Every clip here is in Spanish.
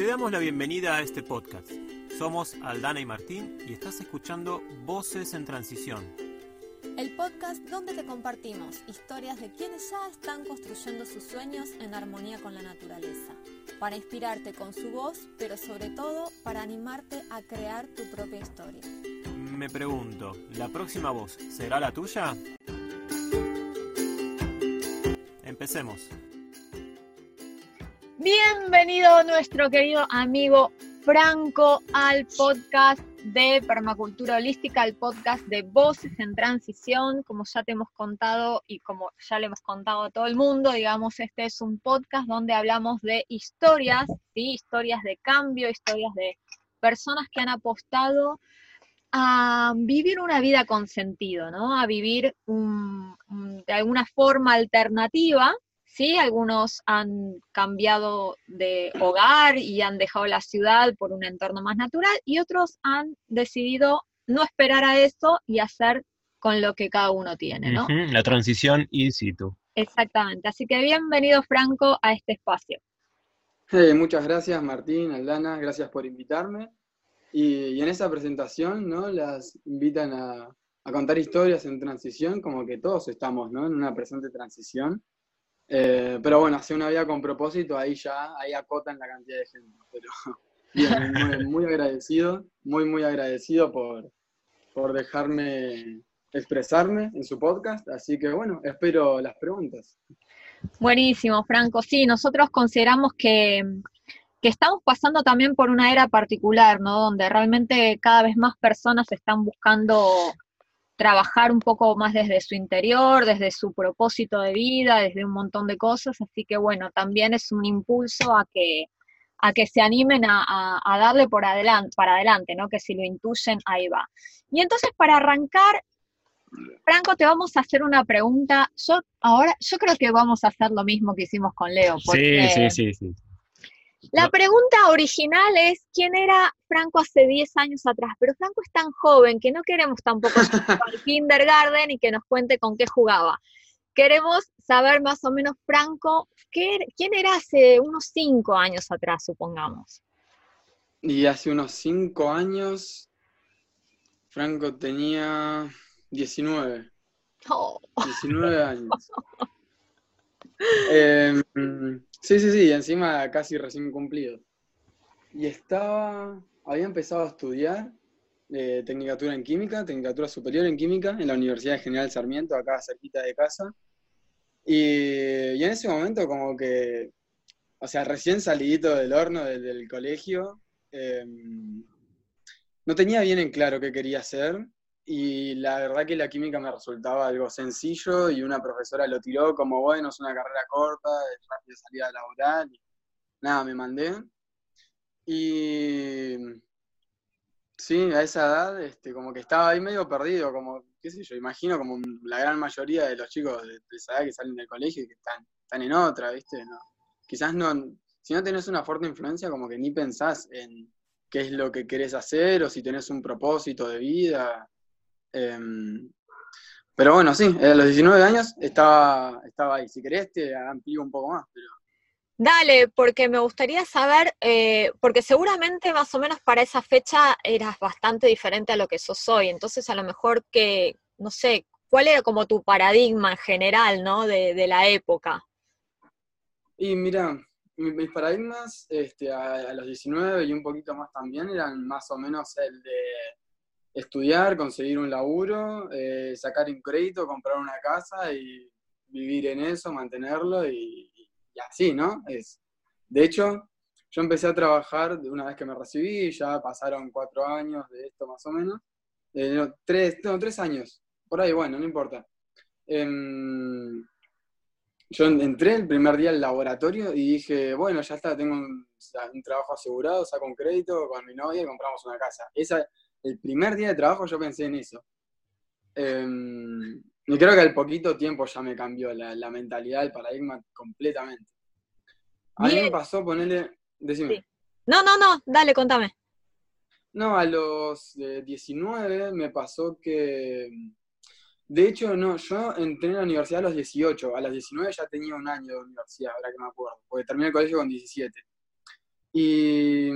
Te damos la bienvenida a este podcast. Somos Aldana y Martín y estás escuchando Voces en Transición. El podcast donde te compartimos historias de quienes ya están construyendo sus sueños en armonía con la naturaleza, para inspirarte con su voz, pero sobre todo para animarte a crear tu propia historia. Me pregunto, ¿la próxima voz será la tuya? Empecemos. Bienvenido nuestro querido amigo Franco al podcast de Permacultura Holística, al podcast de Voces en Transición. Como ya te hemos contado y como ya le hemos contado a todo el mundo, digamos, este es un podcast donde hablamos de historias, ¿sí? historias de cambio, historias de personas que han apostado a vivir una vida con sentido, ¿no? A vivir de alguna forma alternativa Sí, algunos han cambiado de hogar y han dejado la ciudad por un entorno más natural y otros han decidido no esperar a eso y hacer con lo que cada uno tiene, ¿no? la transición in situ. Exactamente. Así que bienvenido, Franco, a este espacio. muchas gracias, Martín, Aldana, gracias por invitarme. Y, en esa presentación, ¿no? Las invitan a, a, contar historias en transición, como que todos estamos, ¿no? En una presente transición. Eh, pero bueno, hacer una vida con propósito, ahí ya, ahí acotan la cantidad de gente. Pero muy, agradecido, muy, muy agradecido por, por dejarme expresarme en su podcast. Así que bueno, espero las preguntas. Buenísimo, Franco. Sí, nosotros consideramos que, que, estamos pasando también por una era particular, ¿no? Donde realmente cada vez más personas están buscando trabajar un poco más desde su interior, desde su propósito de vida, desde un montón de cosas, así que bueno, también es un impulso a que, a que se animen a, darle por adelante, para adelante, ¿no? Que si lo intuyen, ahí va. Y entonces para arrancar, Franco, te vamos a hacer una pregunta. Yo ahora, yo creo que vamos a hacer lo mismo que hicimos con Leo. sí, sí, sí, sí. La pregunta original es, ¿quién era Franco hace 10 años atrás? Pero Franco es tan joven que no queremos tampoco al kindergarten y que nos cuente con qué jugaba. Queremos saber más o menos, Franco, ¿quién era hace unos 5 años atrás, supongamos? Y hace unos 5 años, Franco tenía 19. 19 años. eh, Sí, sí, sí, encima casi recién cumplido. Y estaba, había empezado a estudiar eh, Tecnicatura en Química, Tecnicatura Superior en Química, en la Universidad General Sarmiento, acá cerquita de casa. Y, en ese momento como que, o sea, recién salidito del horno del, colegio, em, no tenía bien en claro qué quería hacer y la verdad que la química me resultaba algo sencillo y una profesora lo tiró como, bueno, es una carrera corta, es rápida salida laboral. Y nada, me mandé. Y sí, a esa edad, este, como que estaba ahí medio perdido, como, qué sé yo, imagino como la gran mayoría de los chicos de, esa edad que salen del colegio y que están, están en otra, ¿viste? No, quizás no, si no tenés una fuerte influencia, como que ni pensás en qué es lo que querés hacer o si tenés un propósito de vida Em, pero bueno, sí, a los 19 años estaba, estaba ahí. Si querés, te amplío un poco más. Pero... Dale, porque me gustaría saber, eh, porque seguramente más o menos para esa fecha eras bastante diferente a lo que sos hoy. Entonces, a lo mejor que, no sé, ¿cuál era como tu paradigma en general, ¿no? De, la época. Y mira, mis paradigmas este, a, los 19 y un poquito más también eran más o menos el de estudiar, conseguir un laburo, eh, sacar un crédito, comprar una casa y vivir en eso, mantenerlo y, así, ¿no? Es, de hecho, yo empecé a trabajar una vez que me recibí, ya pasaron cuatro años de esto más o menos, eh, tres, no, tres años, por ahí, bueno, no importa. Em, yo entré el primer día al laboratorio y dije, bueno, ya está, tengo un, un trabajo asegurado, saco un crédito con mi novia y compramos una casa. Esa, el primer día de trabajo yo pensé en eso. Em, y creo que al poquito tiempo ya me cambió la, mentalidad, el paradigma completamente. A mí me pasó ponerle. Decime. No, no, no, dale, contame. No, a los 19 me pasó que. De hecho, no, yo entré en la universidad a los 18. A los 19 ya tenía un año de universidad, ahora que me acuerdo, porque terminé el colegio con 17. Y,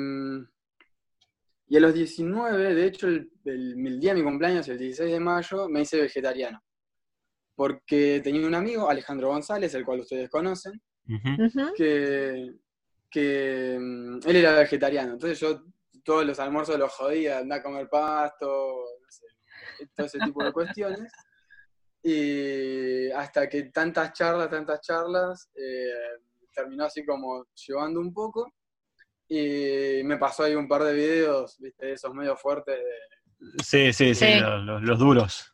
y a los 19, de hecho, el, el día de mi cumpleaños, el 16 de mayo, me hice vegetariano. Porque tenía un amigo, Alejandro González, el cual ustedes conocen, que, que mm, él era vegetariano. Entonces yo todos los almuerzos los jodía, andar a comer pasto, no sé, todo ese tipo de cuestiones. Y hasta que tantas charlas, tantas charlas, eh, terminó así como llevando un poco. Y me pasó ahí un par de videos, viste, esos medio fuertes de, Sí, sí, sí, Sí. Los, los- los duros.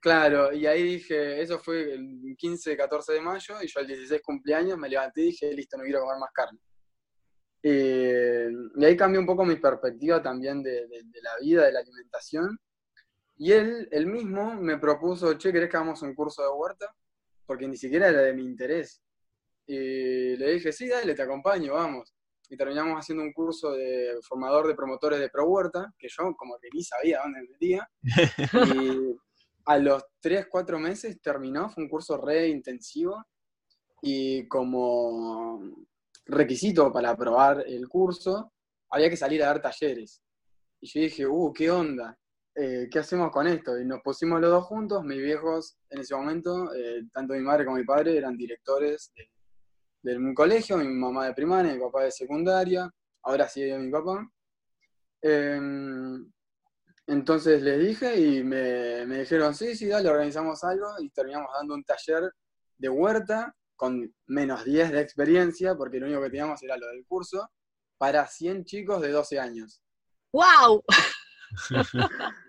Claro, y ahí dije, eso fue el 15, 14 de mayo, y yo el 16 cumpleaños me levanté y dije, listo, no quiero comer más carne. Eh, y ahí cambió un poco mi perspectiva también de, de- de la vida, de la alimentación. Y él, él mismo me propuso, che, ¿querés que hagamos un curso de huerta? Porque ni siquiera era de mi interés. Y le dije, sí, dale, te acompaño, vamos. Y terminamos haciendo un curso de formador de promotores de Pro Huerta, que yo como que ni sabía dónde me metía. Y a los 3, 4 meses terminó, fue un curso re intensivo y como requisito para aprobar el curso había que salir a dar talleres. Y yo dije, uh, ¿qué onda? Eh, ¿Qué hacemos con esto? Y nos pusimos los dos juntos, mis viejos en ese momento, eh, tanto mi madre como mi padre eran directores de, de un colegio, mi mamá de primaria, mi papá de secundaria, ahora sigue mi papá. Em, entonces les dije y me, me dijeron, sí, sí, dale, organizamos algo y terminamos dando un taller de huerta con menos 10 de experiencia, porque lo único que teníamos era lo del curso, para 100 chicos de 12 años. ¡Wow!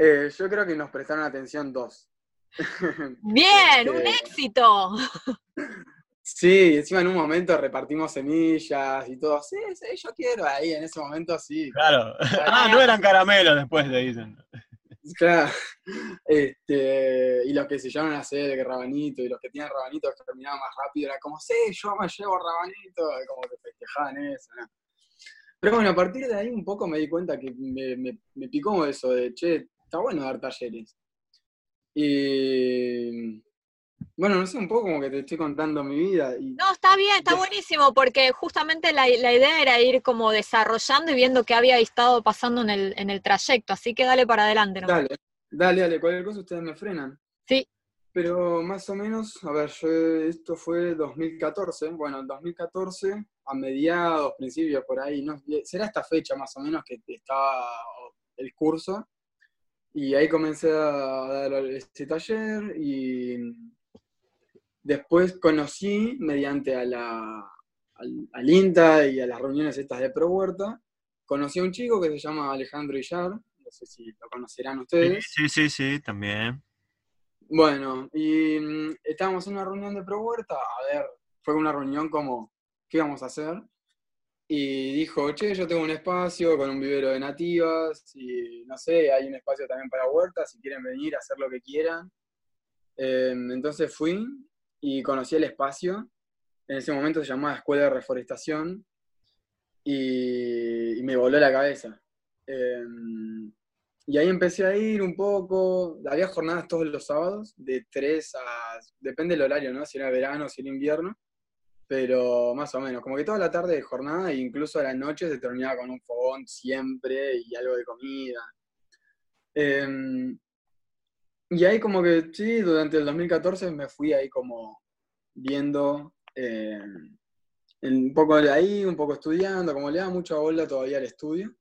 Eh, yo creo que nos prestaron atención dos. ¡Bien! ¡Un Este, éxito! Sí, encima en un momento repartimos semillas y todo. Sí, sí, yo quiero ahí, en ese momento sí. Claro. Ah, no eran caramelos después, te dicen. Claro. Este, y los que se llaman a hacer el rabanito y los que tienen rabanito que terminaban más rápido, era como, sí, yo me llevo rabanito, y como que festejaban eso, ¿no? Pero bueno, a partir de ahí un poco me di cuenta que me, me, me picó eso de, che, está bueno dar talleres. Y bueno, no sé, un poco como que te estoy contando mi vida. Y No, está bien, está buenísimo, porque justamente la, la idea era ir como desarrollando y viendo qué había estado pasando en el, en el trayecto, así que dale para adelante. nomás. Dale, dale, dale, cualquier cosa ustedes me frenan. Sí. Pero más o menos, a ver, yo, esto fue 2014, bueno, en 2014, a mediados, principios, por ahí, no, será esta fecha más o menos que estaba el curso, y ahí comencé a dar este taller, y después conocí, mediante a la, al, al INTA y a las reuniones estas de Pro Huerta, conocí a un chico que se llama Alejandro Illar, no sé si lo conocerán ustedes. sí, sí, sí, también. Bueno, y mm, estábamos en una reunión de Pro Huerta, a ver, fue una reunión como, ¿qué vamos a hacer? Y dijo, che, yo tengo un espacio con un vivero de nativas, y no sé, hay un espacio también para huertas, si quieren venir a hacer lo que quieran. Em, entonces fui y conocí el espacio, en ese momento se llamaba Escuela de Reforestación, y, me voló la cabeza. Em, y ahí empecé a ir un poco, había jornadas todos los sábados, de 3 a, depende del horario, ¿no? Si era verano, si era invierno, pero más o menos, como que toda la tarde de jornada e incluso a la noche se terminaba con un fogón siempre y algo de comida. Em, y ahí como que sí, durante el 2014 me fui ahí como viendo em, un poco de ahí, un poco estudiando, como le da mucha bola todavía al estudio.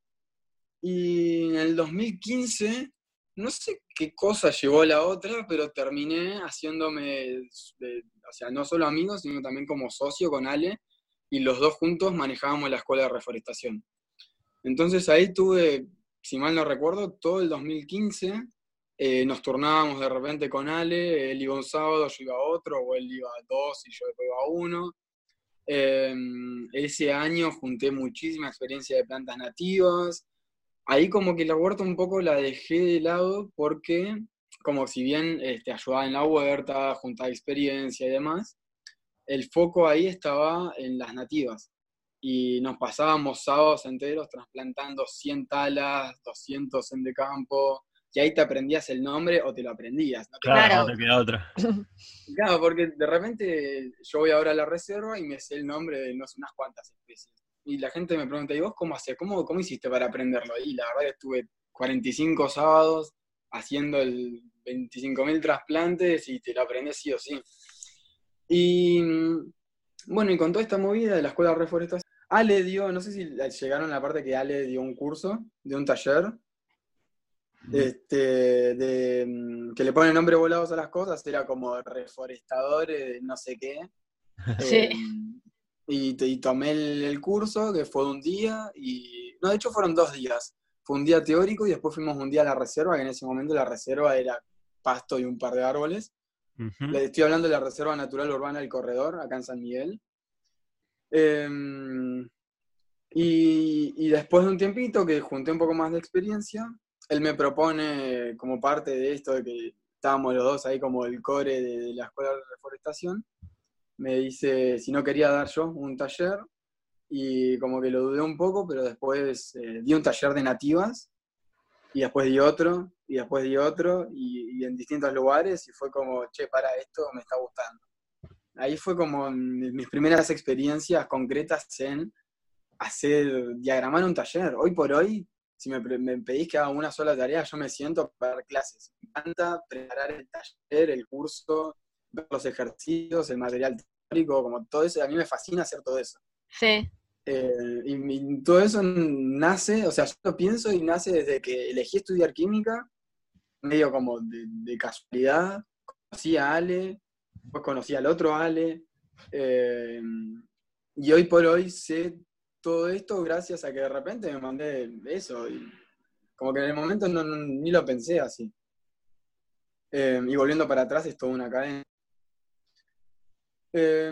Y en el 2015, no sé qué cosa llevó la otra, pero terminé haciéndome, de- o sea, no solo amigos, sino también como socio con Ale, y los dos juntos manejábamos la escuela de reforestación. Entonces ahí tuve, si mal no recuerdo, todo el 2015, eh, nos turnábamos de repente con Ale, él iba un sábado, yo iba a otro, o él iba dos y yo después iba a uno. Eh, ese año junté muchísima experiencia de plantas nativas. Ahí como que la huerta un poco la dejé de lado porque como si bien este, ayudaba en la huerta, juntaba experiencia y demás, el foco ahí estaba en las nativas. Y nos pasábamos sábados enteros trasplantando 100 talas, 200 en de campo, y ahí te aprendías el nombre o te lo aprendías. ¿no? Claro, Claro. no te queda otra. Claro, porque de repente yo voy ahora a la reserva y me sé el nombre de no sé unas cuantas especies. y la gente me pregunta, ¿y vos cómo haces? ¿Cómo, ¿Cómo hiciste para aprenderlo? Y la verdad que estuve 45 sábados haciendo el 25.000 trasplantes y te lo aprendes sí o sí. Y bueno, y con toda esta movida de la escuela de reforestación, Ale dio, no sé si llegaron a la parte que Ale dio un curso, de un taller, este, de, mm, que le ponen nombre volados a las cosas, era como reforestador, no sé qué. Sí. Eh, y, y, tomé el, curso, que fue un día, y no, de hecho fueron dos días. Fue un día teórico y después fuimos un día a la reserva, que en ese momento la reserva era pasto y un par de árboles. Le estoy hablando de la Reserva Natural Urbana del Corredor, acá en San Miguel. Em, y, después de un tiempito que junté un poco más de experiencia, él me propone como parte de esto de que estábamos los dos ahí como el core de, la escuela de reforestación, me dice si no quería dar yo un taller y como que lo dudé un poco, pero después eh, di un taller de nativas y después di otro y después di otro y, y, en distintos lugares y fue como, che, para esto me está gustando. Ahí fue como mis primeras experiencias concretas en hacer, diagramar un taller. Hoy por hoy, si me, pedís que haga una sola tarea, yo me siento para dar clases. Me encanta preparar el taller, el curso, ver los ejercicios, el material teórico, como todo eso. A mí me fascina hacer todo eso. Sí. Eh, y, todo eso nace, o sea, yo lo pienso y nace desde que elegí estudiar química, medio como de, de casualidad. Conocí a Ale, después conocí al otro Ale. Eh, y hoy por hoy sé todo esto gracias a que de repente me mandé eso. Y como que en el momento no, ni lo pensé así. Eh, y volviendo para atrás es toda una cadena. Eh,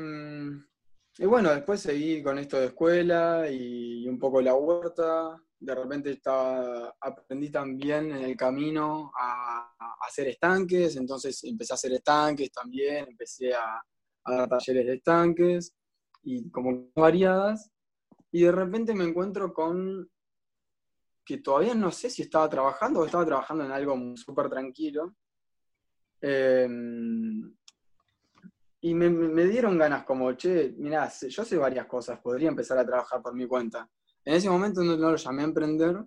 y bueno, después seguí con esto de escuela y, un poco la huerta. De repente estaba, aprendí también en el camino a, hacer estanques, entonces empecé a hacer estanques también, empecé a, a dar talleres de estanques y como variadas. Y de repente me encuentro con que todavía no sé si estaba trabajando o estaba trabajando en algo súper tranquilo. Em, y me, dieron ganas como, che, mirá, yo sé varias cosas, podría empezar a trabajar por mi cuenta. En ese momento no, lo llamé a emprender,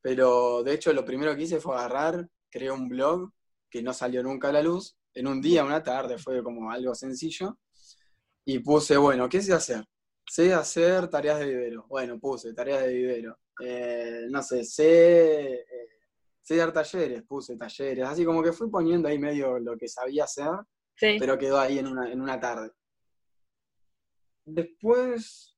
pero de hecho lo primero que hice fue agarrar, creé un blog que no salió nunca a la luz. En un día, una tarde, fue como algo sencillo. Y puse, bueno, ¿qué sé hacer? Sé hacer tareas de vivero. Bueno, puse tareas de vivero. Eh, no sé, sé, eh, sé dar talleres, puse talleres. Así como que fui poniendo ahí medio lo que sabía hacer, pero quedó ahí en una, en una tarde. Después,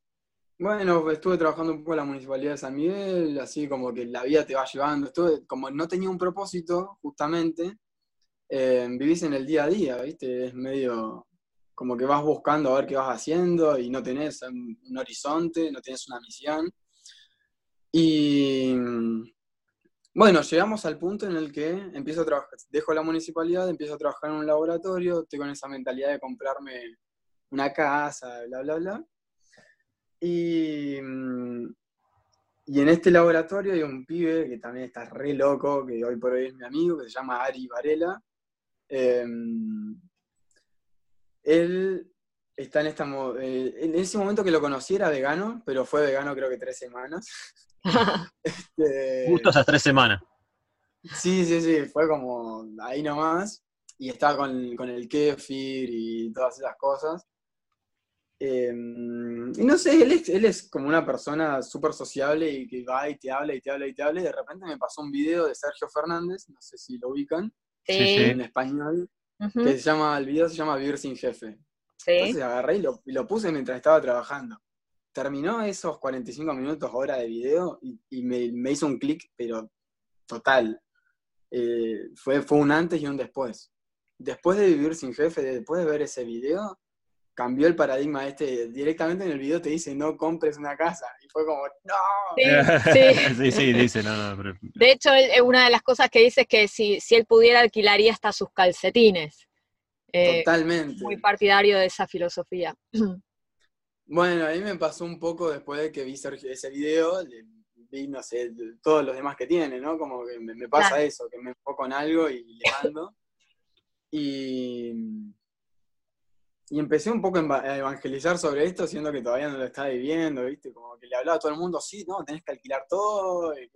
bueno, estuve trabajando un poco en la Municipalidad de San Miguel, así como que la vida te va llevando. Estuve, como no tenía un propósito, justamente, eh, vivís en el día a día, ¿viste? Es medio como que vas buscando a ver qué vas haciendo y no tenés un, horizonte, no tenés una misión. Y bueno, llegamos al punto en el que empiezo a trabajar, dejo la municipalidad, empiezo a trabajar en un laboratorio, estoy con esa mentalidad de comprarme una casa, bla, bla, bla. Y, y en este laboratorio hay un pibe que también está re loco, que hoy por hoy es mi amigo, que se llama Ari Varela. Em, él está en esta. Eh, en ese momento que lo conocí era vegano, pero fue vegano creo que tres semanas. este, Justo esas tres semanas. Sí, sí, sí, fue como ahí nomás. Y estaba con, el kefir y todas esas cosas. Em, y no sé, él es, él es como una persona súper sociable y que va y te habla y te habla y te habla. Y de repente me pasó un video de Sergio Fernández, no sé si lo ubican, en español, que se llama, el video se llama Vivir sin jefe. Entonces agarré y lo, puse mientras estaba trabajando. Terminó esos 45 minutos, hora de video, y, me, hizo un clic, pero total. Eh, fue, fue un antes y un después. Después de vivir sin jefe, después de ver ese video, cambió el paradigma este. Directamente en el video te dice no compres una casa. Y fue como, no. Sí, sí. dice, no, no. De hecho, una de las cosas que dice es que si, si él pudiera alquilaría hasta sus calcetines. Eh, Totalmente. Muy partidario de esa filosofía. Bueno, a mí me pasó un poco después de que vi ese video, vi, no sé, todos los demás que tiene, ¿no? Como que me, pasa eso, que me enfoco en algo y le mando. y, y empecé un poco a evangelizar sobre esto, siendo que todavía no lo estaba viviendo, ¿viste? Como que le hablaba a todo el mundo, sí, no, tenés que alquilar todo, y,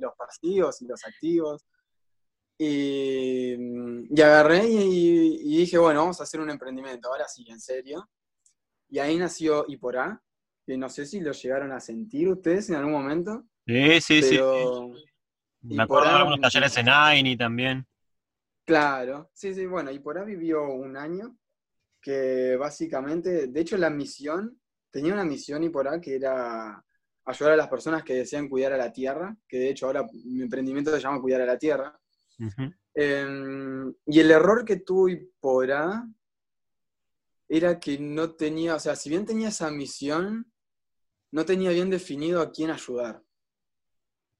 los pasivos y los activos. Y, y agarré y, dije, bueno, vamos a hacer un emprendimiento, ahora sí, en serio. Y ahí nació Iporá, que no sé si lo llegaron a sentir ustedes en algún momento. Sí, sí, sí. Me acuerdo de algunos talleres en AINI también. Claro, sí, sí, bueno, Iporá vivió un año que básicamente, de hecho la misión, tenía una misión y por ahí que era ayudar a las personas que desean cuidar a la tierra, que de hecho ahora mi emprendimiento se llama Cuidar a la Tierra. Em, y el error que tuvo Iporá era que no tenía, o sea, si bien tenía esa misión, no tenía bien definido a quién ayudar.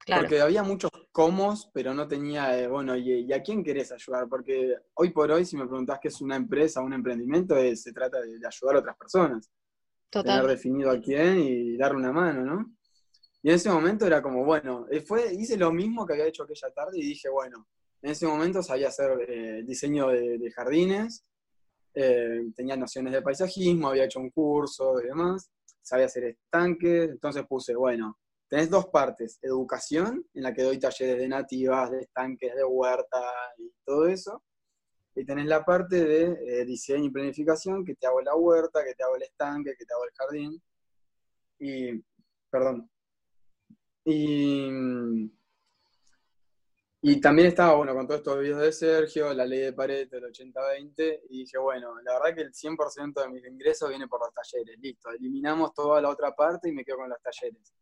Porque había muchos comos, pero no tenía, eh, bueno, y, a quién querés ayudar? Porque hoy por hoy, si me preguntás qué es una empresa, un emprendimiento, se trata de, ayudar a otras personas. Total. Tener definido a quién y darle una mano, ¿no? Y en ese momento era como, bueno, eh, fue, hice lo mismo que había hecho aquella tarde y dije, bueno, en ese momento sabía hacer eh, diseño de, jardines, tenía nociones de paisajismo, había hecho un curso y demás, sabía hacer estanques, entonces puse, bueno, tenés dos partes, educación, en la que doy talleres de nativas, de estanques, de huerta y todo eso. Y tenés la parte de eh, diseño y planificación, que te hago la huerta, que te hago el estanque, que te hago el jardín. Y, perdón. Y, y también estaba, bueno, con todos estos videos de Sergio, la ley de Pareto, el 80-20, y dije, bueno, la verdad que el 100% de mis ingresos viene por los talleres, listo, eliminamos toda la otra parte y me quedo con los talleres.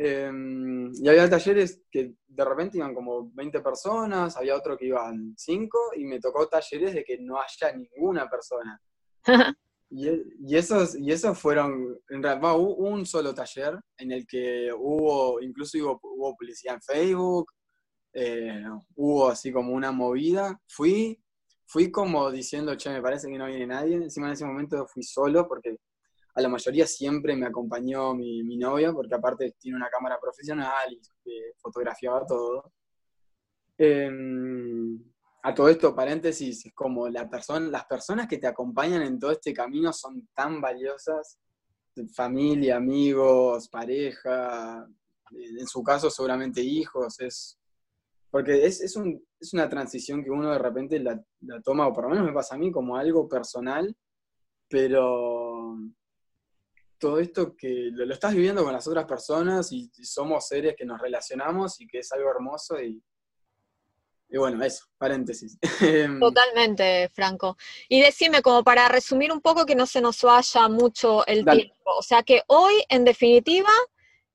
Em, y había talleres que de repente iban como 20 personas, había otro que iban 5 y me tocó talleres de que no haya ninguna persona. y, y, esos, y esos fueron, en realidad hubo un solo taller en el que hubo, incluso hubo, hubo publicidad en Facebook, eh, hubo así como una movida. Fui, fui como diciendo, che, me parece que no viene nadie. Encima en ese momento fui solo porque a la mayoría siempre me acompañó mi, mi novia, porque aparte tiene una cámara profesional y fotografiaba todo. Em, a todo esto, paréntesis, es como la persona, las personas que te acompañan en todo este camino son tan valiosas, familia, amigos, pareja, en su caso seguramente hijos, es porque es, es, un, es una transición que uno de repente la, la, toma, o por lo menos me pasa a mí, como algo personal, pero todo esto que lo, estás viviendo con las otras personas y, somos seres que nos relacionamos y que es algo hermoso y, y bueno, eso, paréntesis. Em, Totalmente, Franco. Y decime, como para resumir un poco que no se nos vaya mucho el tiempo, o sea que hoy, en definitiva,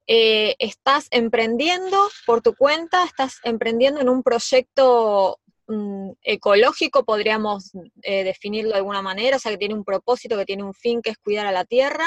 eh, estás emprendiendo por tu cuenta, estás emprendiendo en un proyecto mm, ecológico, podríamos eh, definirlo de alguna manera, o sea que tiene un propósito, que tiene un fin, que es cuidar a la tierra,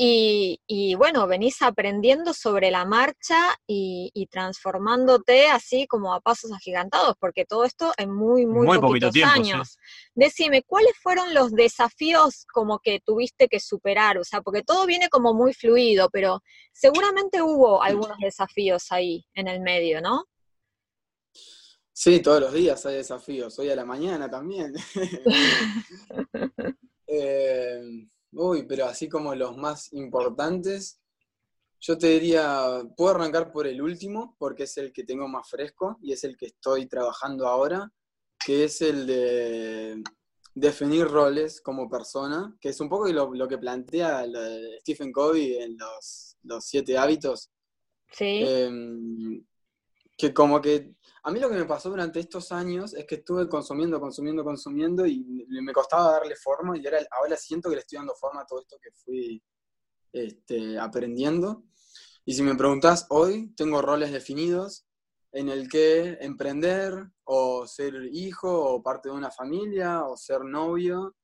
y, bueno, venís aprendiendo sobre la marcha y, transformándote así como a pasos agigantados, porque todo esto en muy, muy, muy poquitos años. Decime, ¿cuáles fueron los desafíos como que tuviste que superar? O sea, porque todo viene como muy fluido, pero seguramente hubo algunos desafíos ahí en el medio, ¿no? Sí, todos los días hay desafíos, hoy a la mañana también. eh, Uy, pero así como los más importantes, yo te diría, puedo arrancar por el último, porque es el que tengo más fresco y es el que estoy trabajando ahora, que es el de definir roles como persona, que es un poco lo, que plantea Stephen Covey en los, siete hábitos. Sí. Em, que como que a mí lo que me pasó durante estos años es que estuve consumiendo, consumiendo, consumiendo y me costaba darle forma y ahora, ahora siento que le estoy dando forma a todo esto que fui este, aprendiendo. Y si me preguntás hoy, tengo roles definidos en el que emprender o ser hijo o parte de una familia o ser novio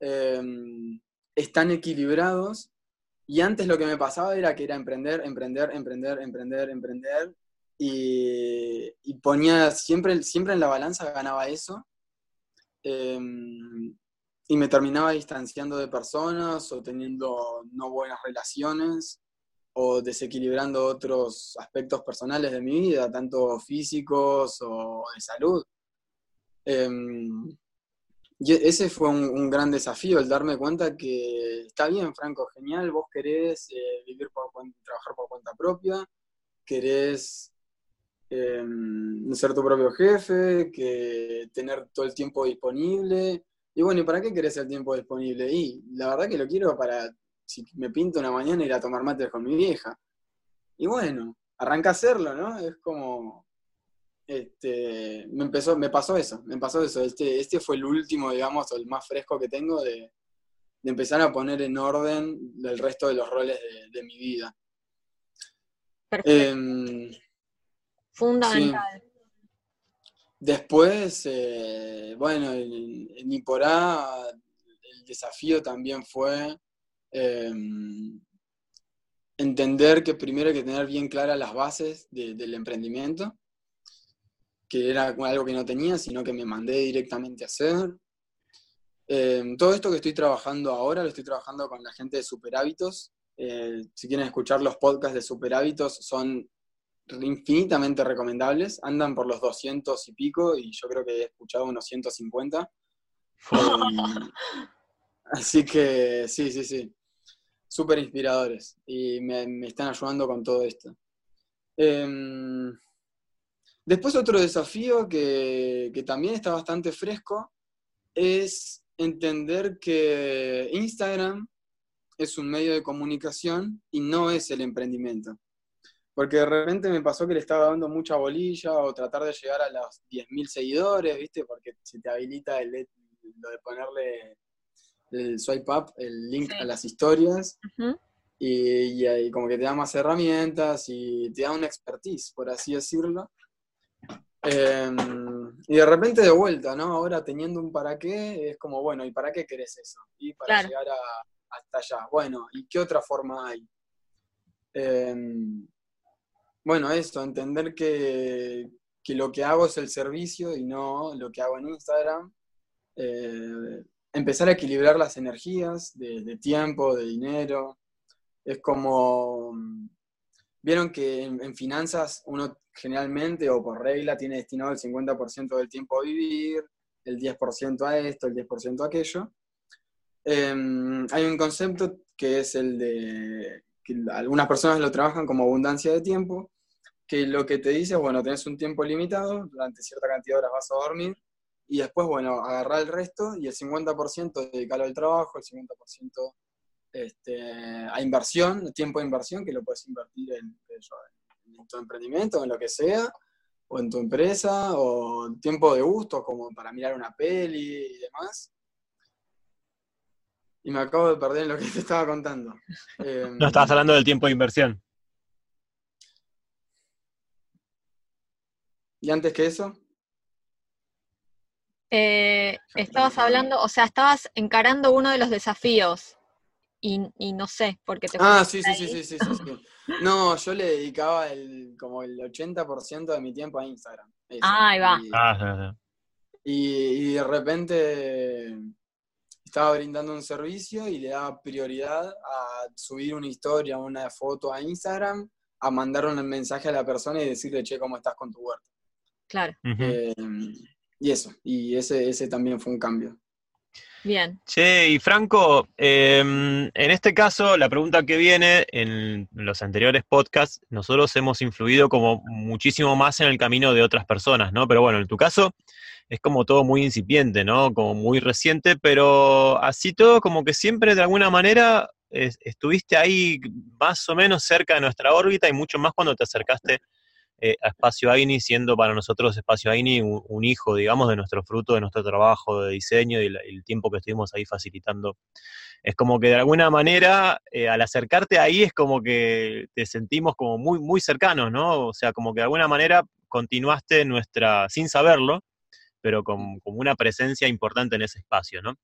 em, están equilibrados. Y antes lo que me pasaba era que era emprender, emprender, emprender, emprender, emprender y, ponía siempre, siempre en la balanza, ganaba eso. Em, y me terminaba distanciando de personas o teniendo no buenas relaciones o desequilibrando otros aspectos personales de mi vida, tanto físicos o de salud. Em, y ese fue un, gran desafío, el darme cuenta que está bien, Franco, genial, vos querés eh, vivir por trabajar por cuenta propia, querés em, ser tu propio jefe, que tener todo el tiempo disponible. Y bueno, ¿y para qué querés el tiempo disponible? Y la verdad que lo quiero para, si me pinto una mañana, ir a tomar mates con mi vieja. Y bueno, arranca a hacerlo, ¿no? Es como, este, me empezó, me pasó eso, me pasó eso. Este, este fue el último, digamos, el más fresco que tengo de, empezar a poner en orden el resto de los roles de, mi vida. Perfecto. Em, Fundamental. Después, eh, bueno, en, en Iporá el desafío también fue em, entender que primero hay que tener bien claras las bases del emprendimiento que era algo que no tenía, sino que me mandé directamente a hacer. Em, todo esto que estoy trabajando ahora lo estoy trabajando con la gente de Super Hábitos. Eh, si quieren escuchar los podcasts de Super Hábitos, son infinitamente recomendables. Andan por los 200 y pico y yo creo que he escuchado unos 150. Em, así que sí, sí, sí. Súper inspiradores y me, están ayudando con todo esto. Em, Después otro desafío que, también está bastante fresco es entender que Instagram es un medio de comunicación y no es el emprendimiento. Porque de repente me pasó que le estaba dando mucha bolilla o tratar de llegar a los 10.000 seguidores, ¿viste? Porque si te habilita el, lo de ponerle el swipe up, el link a las historias, y, y, como que te da más herramientas y te da una expertise, por así decirlo. Em, y de repente de vuelta, ¿no? Ahora teniendo un para qué, es como, bueno, ¿y para qué querés eso? Y para llegar hasta allá. Bueno, ¿y qué otra forma hay? Em, bueno, esto, entender que, lo que hago es el servicio y no lo que hago en Instagram. Eh, empezar a equilibrar las energías de, tiempo, de dinero. Es como, vieron que en finanzas uno generalmente o por regla tiene destinado el 50% del tiempo a vivir, el 10% a esto, el 10% a aquello. Em, hay un concepto que es el de, que algunas personas lo trabajan como abundancia de tiempo, que lo que te dice es, bueno, tenés un tiempo limitado, durante cierta cantidad de horas vas a dormir, y después, bueno, agarrar el resto y el 50% dedicarlo al trabajo, el 50% este, a inversión, tiempo de inversión, que lo puedes invertir en, en en tu emprendimiento, en lo que sea, o en tu empresa, o tiempo de gusto, como para mirar una peli y demás. Y me acabo de perder en lo que te estaba contando. Em, no, estabas hablando del tiempo de inversión. ¿Y antes que eso? Eh, estabas hablando, o sea, estabas encarando uno de los desafíos y, no sé por qué te Ah, sí, sí, sí, sí, sí, sí, No, yo le dedicaba el, como el 80% de mi tiempo a Instagram. Ah, ahí va. Ah, y, de repente estaba brindando un servicio y le daba prioridad a subir una historia, una foto a Instagram, a mandar un mensaje a la persona y decirle, che, ¿cómo estás con tu huerta? Claro. Eh, y eso, y ese, ese también fue un cambio. Bien. Che, y Franco, em, en este caso, la pregunta que viene, en los anteriores podcasts, nosotros hemos influido como muchísimo más en el camino de otras personas, ¿no? Pero bueno, en tu caso es como todo muy incipiente, ¿no? Como muy reciente, pero así todo como que siempre de alguna manera estuviste ahí más o menos cerca de nuestra órbita y mucho más cuando te acercaste eh, a Espacio Aini, siendo para nosotros Espacio Aini un, hijo, digamos, de nuestro fruto, de nuestro trabajo de diseño y, el tiempo que estuvimos ahí facilitando. Es como que de alguna manera, eh, al acercarte ahí, es como que te sentimos como muy, muy cercanos, ¿no? O sea, como que de alguna manera continuaste nuestra, sin saberlo, pero con, una presencia importante en ese espacio, ¿no?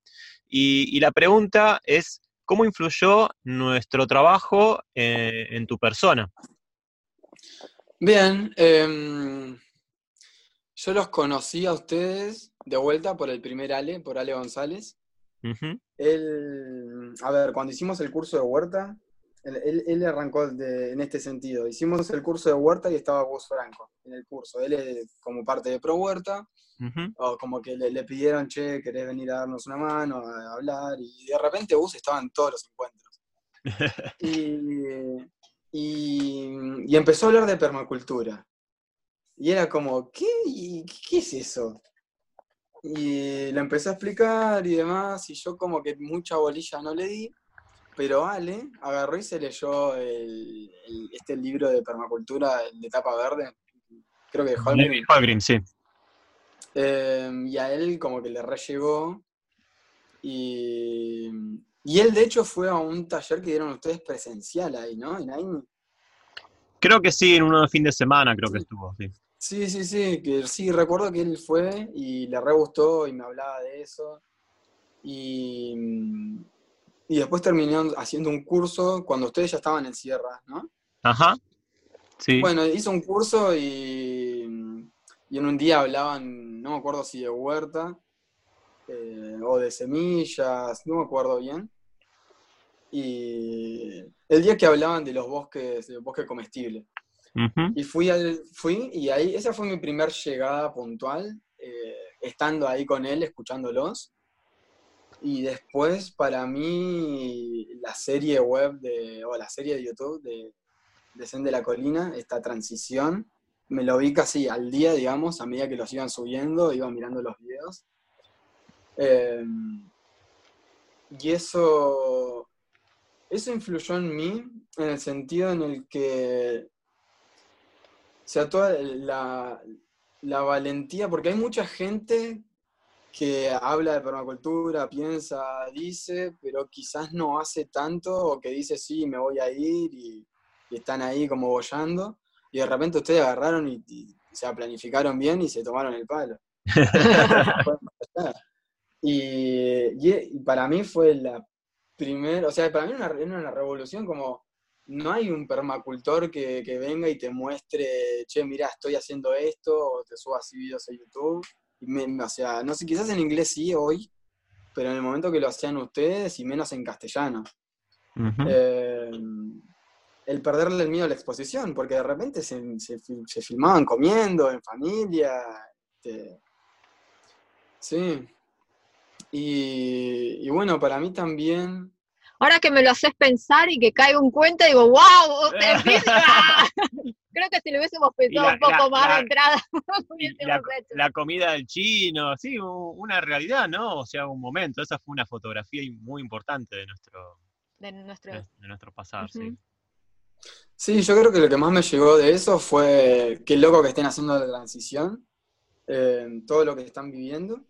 Y, la pregunta es, ¿cómo influyó nuestro trabajo eh, en tu persona? Bien, em, yo los conocí a ustedes de vuelta por el primer Ale, por Ale González. a ver, cuando hicimos el curso de huerta, Él, él arrancó de- en este sentido. Hicimos el curso de Huerta y estaba Gus Franco en el curso. Él es como parte de Pro Huerta, o como que le, le pidieron, che, querés venir a darnos una mano, a hablar, y de repente Gus estaba en todos los encuentros. y, y- y empezó a hablar de permacultura. Y era como, ¿qué? ¿Y ¿Qué es eso? Y le empecé a explicar y demás, y yo como que mucha bolilla no le di, pero Ale agarró y se leyó el- el- este libro de permacultura, el de tapa verde, creo que de Holmgren. Sí. Eh, y a él como que le re llegó. Y, y él de hecho fue a un taller que dieron ustedes presencial ahí, ¿no? En Aini. Creo que sí, en uno de fin de semana creo que estuvo, sí. Sí, sí, sí, que sí, recuerdo que él fue y le re gustó y me hablaba de eso. Y, y después terminó haciendo un curso cuando ustedes ya estaban en Sierra, ¿no? Ajá. Sí. Bueno, hizo un curso y, y en un día hablaban, no me acuerdo si de huerta eh, o de semillas, no me acuerdo bien. Y el día que hablaban de los bosques, del bosque comestible. Ujú. Y fui, al, fui y ahí, esa fue mi primer llegada puntual, eh, estando ahí con él, escuchándolos. Y después, para mí, la serie web de, o la serie de YouTube de, de Zen de la Colina, esta transición, me lo vi casi al día, digamos, a medida que los iban subiendo, iba mirando los videos. Eh, y eso, eso influyó en mí en el sentido en el que o sea, toda la, la valentía, porque hay mucha gente que habla de permacultura, piensa, dice, pero quizás no hace tanto, o que dice, sí, me voy a ir, y, y están ahí como bollando, y de repente ustedes agarraron y, y, o planificaron bien y se tomaron el palo. y para mí fue la primera, o sea, para mí era una, era una revolución como no hay un permacultor que, que venga y te muestre, che, mira, estoy haciendo esto, o te suba así videos a YouTube. Y me- o sea, no sé, quizás en inglés sí hoy, pero en el momento que lo hacían ustedes, y menos en castellano. Eh, el perderle el miedo a la exposición, porque de repente se, se filmaban comiendo, en familia. este, sí. Y, y bueno, para mí también Ahora que me lo haces pensar y que caigo en cuenta, digo, wow, Creo que si lo hubiésemos pensado la- un poco la- más la- de entrada, lo Y hubiésemos la, hecho. la comida del chino, sí, una realidad, ¿no? O sea, un momento. Esa fue una fotografía muy importante de nuestro, De nuestro... de, de nuestro pasar, sí. Sí, yo creo que lo que más me llegó de eso fue qué loco que estén haciendo la transición, eh, todo lo que están viviendo.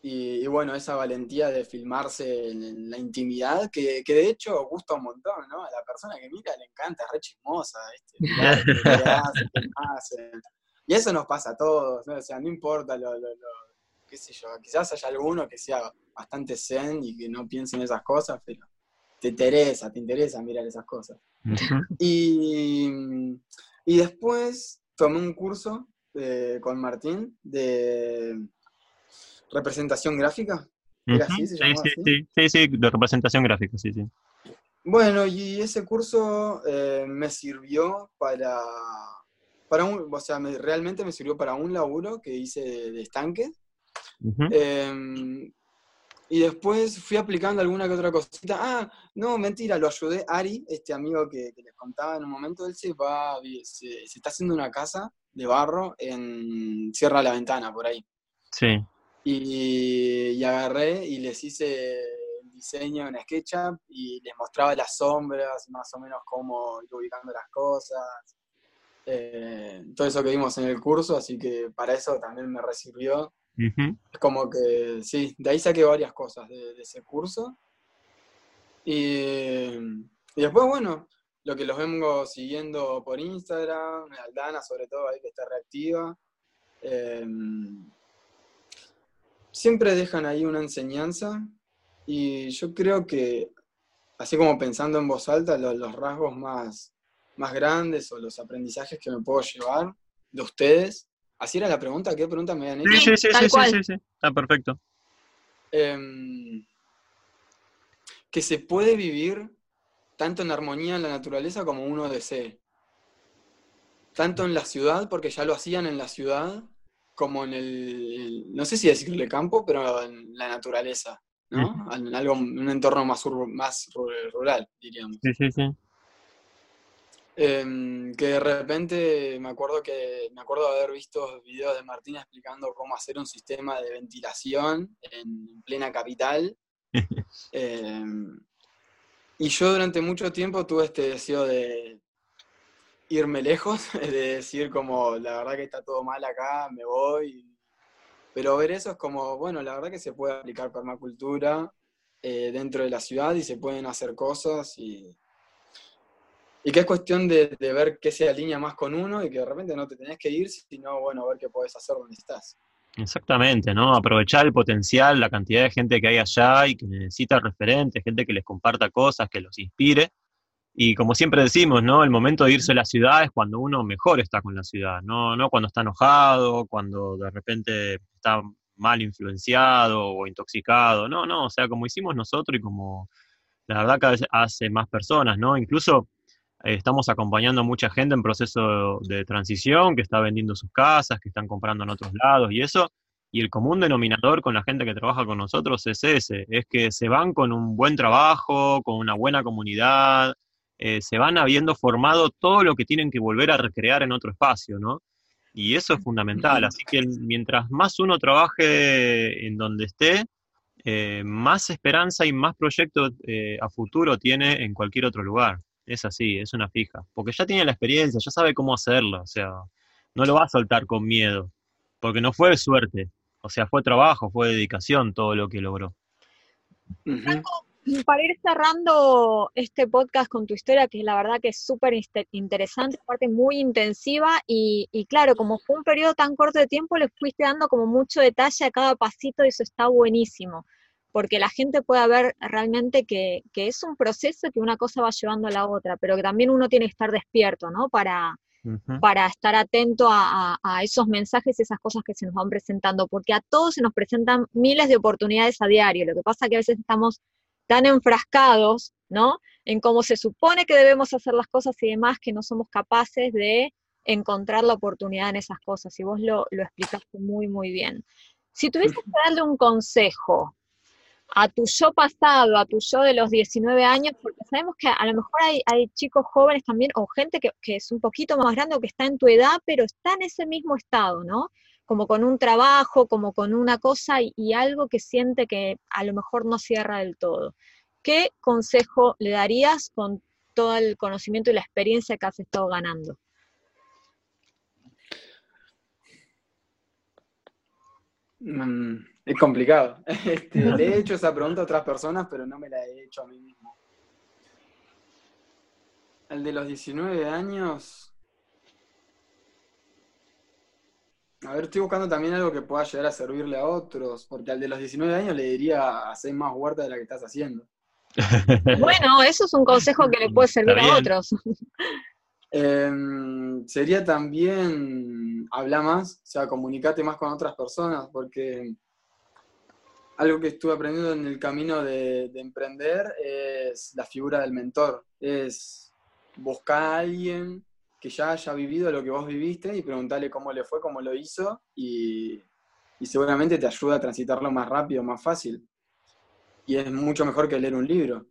Y, y bueno, esa valentía de filmarse en, en la intimidad, que, que de hecho gusta un montón, ¿no? A la persona que mira le encanta, es re chismosa, ¿viste? Mirar qué- qué hacen, qué hacen. Y eso nos pasa a todos, ¿no? O sea, no importa lo, lo- lo- qué sé yo, quizás haya alguno que sea bastante zen y que no piense en esas cosas, pero te interesa, te interesa mirar esas cosas. Y, y después tomé un curso eh, con Martín de representación gráfica. ¿Era Ujú. así? ¿Se Sí, llamaba sí, así? sí, sí, sí, de representación gráfica, sí, sí. Bueno, y ese curso eh, me sirvió para, para un, o sea, me- realmente me sirvió para un laburo que hice de, estanque. Eh, y después fui aplicando alguna que otra cosita. Ah, no, mentira, lo ayudé. Ari, este amigo que, que les contaba en un momento, él se va, se, se está haciendo una casa de barro en Sierra la Ventana, por ahí. Sí. Y, y agarré y les hice el diseño en SketchUp y les mostraba las sombras, más o menos cómo ir ubicando las cosas. Eh, todo eso que vimos en el curso, así que para eso también me recibió. Es como que, sí, de ahí saqué varias cosas de, de ese curso. Y, y después, bueno, lo que los vengo siguiendo por Instagram, Aldana sobre todo, ahí que está reactiva. Eh, siempre dejan ahí una enseñanza y yo creo que, así como pensando en voz alta, lo- los, rasgos más, más grandes o los aprendizajes que me puedo llevar de ustedes. Así era la pregunta, ¿qué pregunta me habían hecho? Sí, sí, sí, tal sí, sí, cual. sí, sí. Está perfecto. Em, que se puede vivir tanto en armonía en la naturaleza como uno desee. Tanto en la ciudad, porque ya lo hacían en la ciudad, como en el, no sé si decirle campo, pero en la naturaleza, ¿no? En algo, un entorno más, más rural, diríamos. Sí, sí, sí. Em, que de repente me acuerdo que me acuerdo de haber visto videos de Martín explicando cómo hacer un sistema de ventilación en plena capital. Em, y yo durante mucho tiempo tuve este deseo de irme lejos, de decir como la verdad que está todo mal acá, me voy. Pero ver eso es como, bueno, la verdad que se puede aplicar permacultura eh, dentro de la ciudad y se pueden hacer cosas y, y que es cuestión de, ver qué se alinea más con uno y que de repente no te tenés que ir, sino, bueno, ver qué podés hacer donde estás. Exactamente, ¿no? Aprovechar el potencial, la cantidad de gente que hay allá y que necesita referentes, gente que les comparta cosas, que los inspire. Y como siempre decimos, ¿no? El momento de irse a la ciudad es cuando uno mejor está con la ciudad, no, no cuando está enojado, cuando de repente está mal influenciado o intoxicado, no, no, o sea, como hicimos nosotros y como la verdad que hace más personas, ¿no? Incluso eh, estamos acompañando a mucha gente en proceso de transición, que está vendiendo sus casas, que están comprando en otros lados y eso. Y el común denominador con la gente que trabaja con nosotros es ese, es que se van con un buen trabajo, con una buena comunidad, eh, se van habiendo formado todo lo que tienen que volver a recrear en otro espacio, ¿no? Y eso es fundamental. Así que mientras más uno trabaje en donde esté, eh, más esperanza y más proyectos a futuro tiene en cualquier otro lugar. Es así, es una fija. Porque ya tiene la experiencia, ya sabe cómo hacerlo. O sea, no lo va a soltar con miedo. Porque no fue suerte. O sea, fue trabajo, fue dedicación todo lo que logró. Para ir cerrando este podcast con tu historia, que la verdad que es súper interesante, parte muy intensiva y, y, claro, como fue un periodo tan corto de tiempo, le fuiste dando como mucho detalle a cada pasito y eso está buenísimo porque la gente pueda ver realmente que, es un proceso que una cosa va llevando a la otra, pero que también uno tiene que estar despierto, ¿no? Para, para estar atento a, esos mensajes y esas cosas que se nos van presentando, porque a todos se nos presentan miles de oportunidades a diario. Lo que pasa es que a veces estamos tan enfrascados, ¿no? En cómo se supone que debemos hacer las cosas y demás, que no somos capaces de encontrar la oportunidad en esas cosas. Y vos lo, lo explicaste muy, muy bien. Si tuvieses que darle un consejo a tu yo pasado, a tu yo de los 19 años, porque sabemos que a lo mejor hay, chicos jóvenes también, o gente que, es un poquito más grande o que está en tu edad, pero está en ese mismo estado, ¿no? Como con un trabajo, como con una cosa y, algo que siente que a lo mejor no cierra del todo. ¿Qué consejo le darías con todo el conocimiento y la experiencia que has estado ganando? Mm, es complicado. Este, le he hecho esa pregunta a otras personas, pero no me la he hecho a mí mismo. Al de los 19 años. A ver, estoy buscando también algo que pueda llegar a servirle a otros, porque al de los 19 años le diría hacer más huerta de la que estás haciendo. Bueno, eso es un consejo que le puede servir a otros. Em, sería también hablar más, o sea, comunicarte más con otras personas, porque algo que estuve aprendiendo en el camino de, emprender es la figura del mentor, es buscar a alguien que ya haya vivido lo que vos viviste y preguntarle cómo le fue, cómo lo hizo y, y seguramente te ayuda a transitarlo más rápido, más fácil. Y es mucho mejor que leer un libro.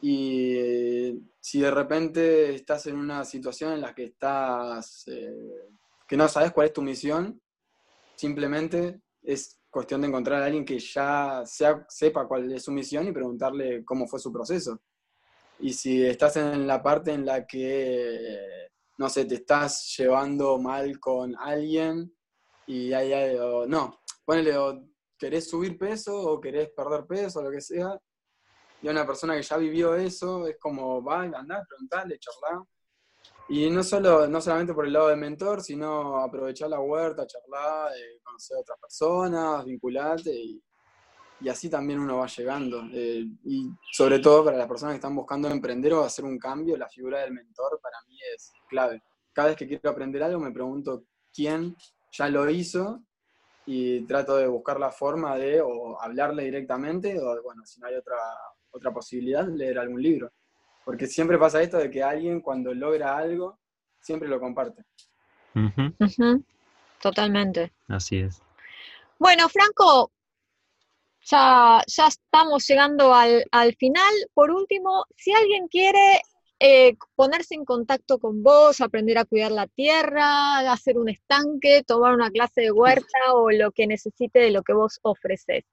Y si de repente estás en una situación en la que estás, eh, que no sabes cuál es tu misión, simplemente es cuestión de encontrar a alguien que ya sepa cuál es su misión y preguntarle cómo fue su proceso. Y si estás en la parte en la que, no sé, te estás llevando mal con alguien y hay algo, no, ponele, o querés subir peso o querés perder peso, lo que sea, y a una persona que ya vivió eso, es como, va, andá, preguntarle, charlar. Y no, solo, no solamente por el lado de mentor, sino aprovechar la huerta, charlar, eh, conocer a otras personas, vincularte y, y, así también uno va llegando. Eh, y sobre todo para las personas que están buscando emprender o hacer un cambio, la figura del mentor para mí es clave. Cada vez que quiero aprender algo me pregunto quién ya lo hizo y trato de buscar la forma de o hablarle directamente o bueno, si no hay otra otra posibilidad, leer algún libro. porque siempre pasa esto de que alguien cuando logra algo, siempre lo comparte. Totalmente. Así es. Bueno, Franco, ya, estamos llegando al, final. Por último, si alguien quiere eh, ponerse en contacto con vos, aprender a cuidar la tierra, hacer un estanque, tomar una clase de huerta o lo que necesite de lo que vos ofreces.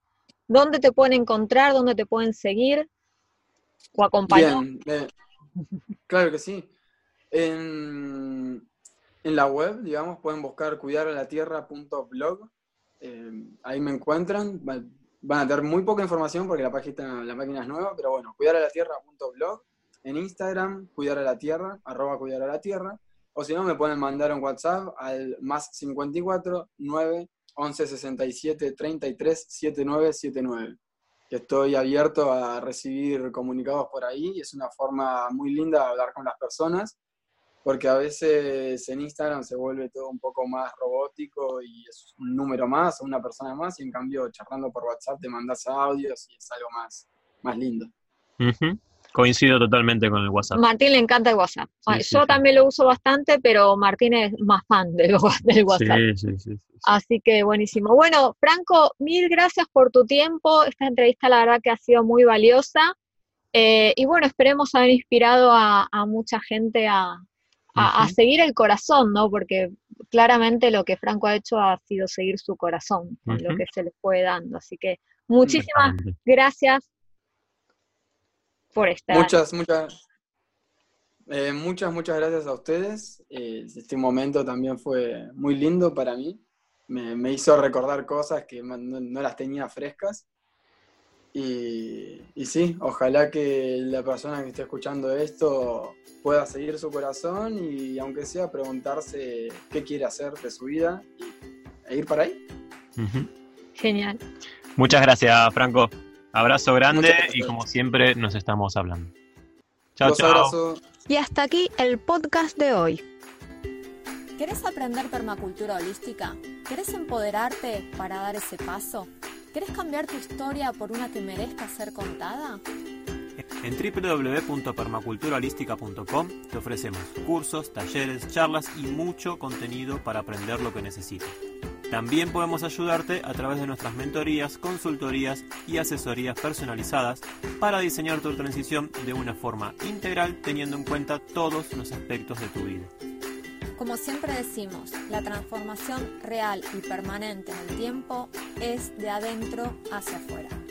¿Dónde te pueden encontrar? ¿Dónde te pueden seguir? ¿O acompañar? Claro que sí. En, en, la web, digamos, pueden buscar cuidaralatierra.blog. Eh, ahí me encuentran. Van a tener muy poca información porque la página, la máquina es nueva, pero bueno, cuidaralatierra.blog en Instagram, cuidar a la tierra, arroba cuidar a la o si no, me pueden mandar un WhatsApp al más 54 9 11 67 33 79 79. Que estoy abierto a recibir comunicados por ahí y es una forma muy linda de hablar con las personas, porque a veces en Instagram se vuelve todo un poco más robótico y es un número más o una persona más, y en cambio charlando por WhatsApp te mandas audios y es algo más, más lindo. Coincido totalmente con el WhatsApp. Martín le encanta el WhatsApp. Yo también lo uso bastante, pero Martín es más fan del, WhatsApp. Sí, sí, Así que buenísimo. Bueno, Franco, mil gracias por tu tiempo. Esta entrevista la verdad que ha sido muy valiosa. Eh, y bueno, esperemos haber inspirado a, mucha gente a, seguir el corazón, ¿no? Porque claramente lo que Franco ha hecho ha sido seguir su corazón, lo que se le fue dando. Así que muchísimas gracias por Muchas, muchas, eh, muchas, muchas gracias a ustedes. Eh, este momento también fue muy lindo para mí. Me, hizo recordar cosas que no, las tenía frescas. Y, y, sí, ojalá que la persona que esté escuchando esto pueda seguir su corazón y aunque sea preguntarse qué quiere hacer de su vida e ir para ahí. Genial. Muchas gracias, Franco. Abrazo grande y como siempre nos estamos hablando. Chao, chao. Y hasta aquí el podcast de hoy. ¿Querés aprender permacultura holística? ¿Querés empoderarte para dar ese paso? ¿Querés cambiar tu historia por una que merezca ser contada? En www.permaculturaholística.com te ofrecemos cursos, talleres, charlas y mucho contenido para aprender lo que necesitas. También podemos ayudarte a través de nuestras mentorías, consultorías y asesorías personalizadas para diseñar tu transición de una forma integral teniendo en cuenta todos los aspectos de tu vida. Como siempre decimos, la transformación real y permanente en el tiempo es de adentro hacia afuera.